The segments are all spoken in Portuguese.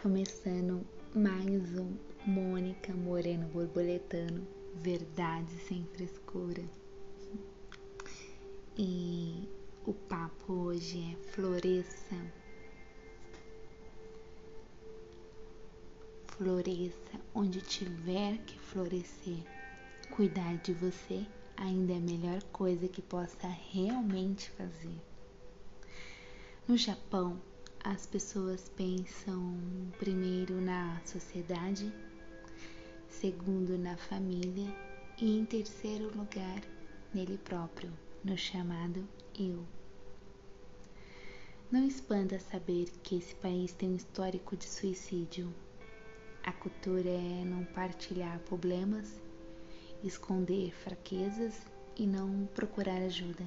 Começando mais um Mônica Moreno Borboletano, verdade sem frescura. E o papo hoje é floresça. Floresça onde tiver que florescer. Cuidar de você ainda é a melhor coisa que possa realmente fazer. No Japão, as pessoas pensam primeiro na sociedade, segundo na família e em terceiro lugar nele próprio, no chamado eu. Não espanta saber que esse país tem um histórico de suicídio. A cultura é não partilhar problemas, esconder fraquezas e não procurar ajuda.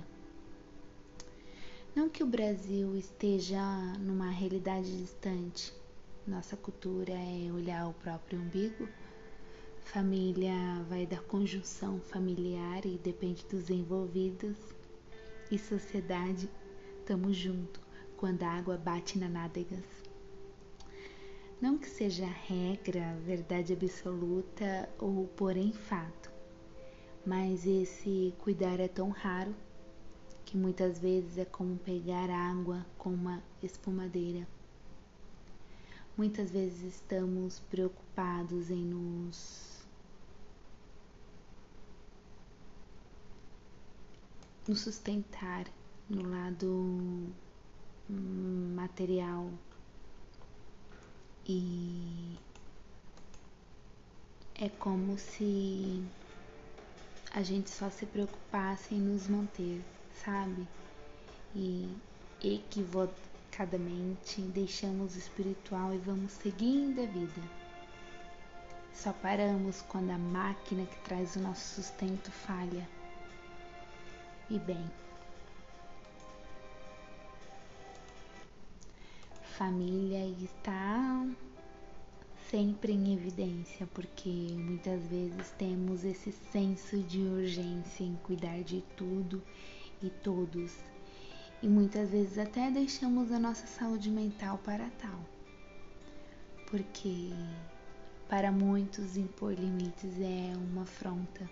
Não que o Brasil esteja numa realidade distante. Nossa cultura é olhar o próprio umbigo. Família vai da conjunção familiar e depende dos envolvidos. E sociedade, tamo junto quando a água bate na nádegas. Não que seja regra, verdade absoluta ou porém fato, mas esse cuidar é tão raro que muitas vezes é como pegar água com uma espumadeira. Muitas vezes estamos preocupados em nos nos sustentar no lado material e é como se a gente só se preocupasse em nos manter sabe? E equivocadamente deixamos o espiritual e vamos seguindo a vida. Só paramos quando a máquina que traz o nosso sustento falha. E bem, família está sempre em evidência, porque muitas vezes temos esse senso de urgência em cuidar de tudo e todos, e muitas vezes até deixamos a nossa saúde mental para tal, porque para muitos impor limites é uma afronta.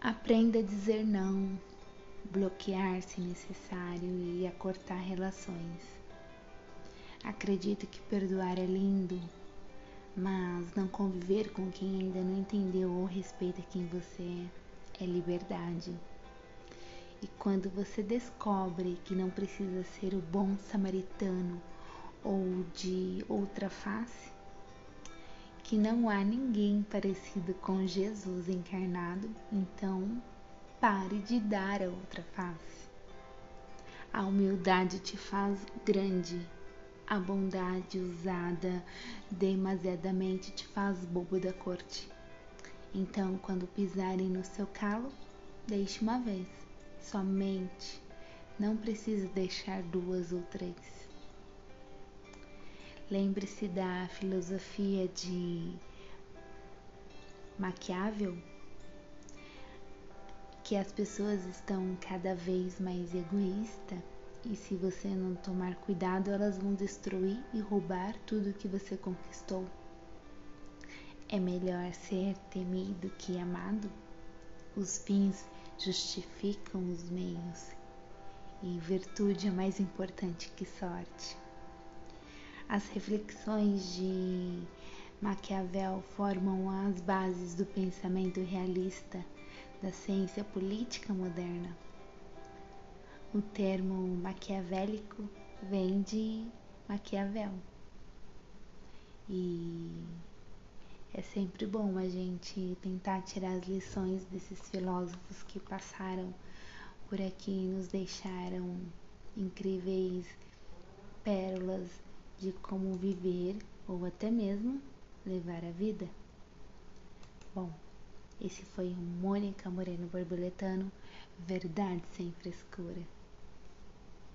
Aprenda a dizer não, bloquear se necessário e a cortar relações. Acredito que perdoar é lindo, mas não conviver com quem ainda não entendeu ou respeita quem você é é liberdade. E quando você descobre que não precisa ser o bom samaritano ou de outra face, que não há ninguém parecido com Jesus encarnado, então pare de dar a outra face. A humildade te faz grande, a bondade usada demasiadamente te faz bobo da corte. Então, quando pisarem no seu calo, deixe uma vez somente, não precisa deixar duas ou três. Lembre-se da filosofia de Maquiavel, que as pessoas estão cada vez mais egoístas e se você não tomar cuidado, elas vão destruir e roubar tudo que você conquistou. É melhor ser temido que amado. Os fins justificam os meios e virtude é mais importante que sorte. As reflexões de Maquiavel formam as bases do pensamento realista da ciência política moderna. O termo maquiavélico vem de Maquiavel. E é sempre bom a gente tentar tirar as lições desses filósofos que passaram por aqui e nos deixaram incríveis pérolas de como viver ou até mesmo levar a vida. Bom, esse foi o Mônica Moreno Borboletano, verdade sem frescura.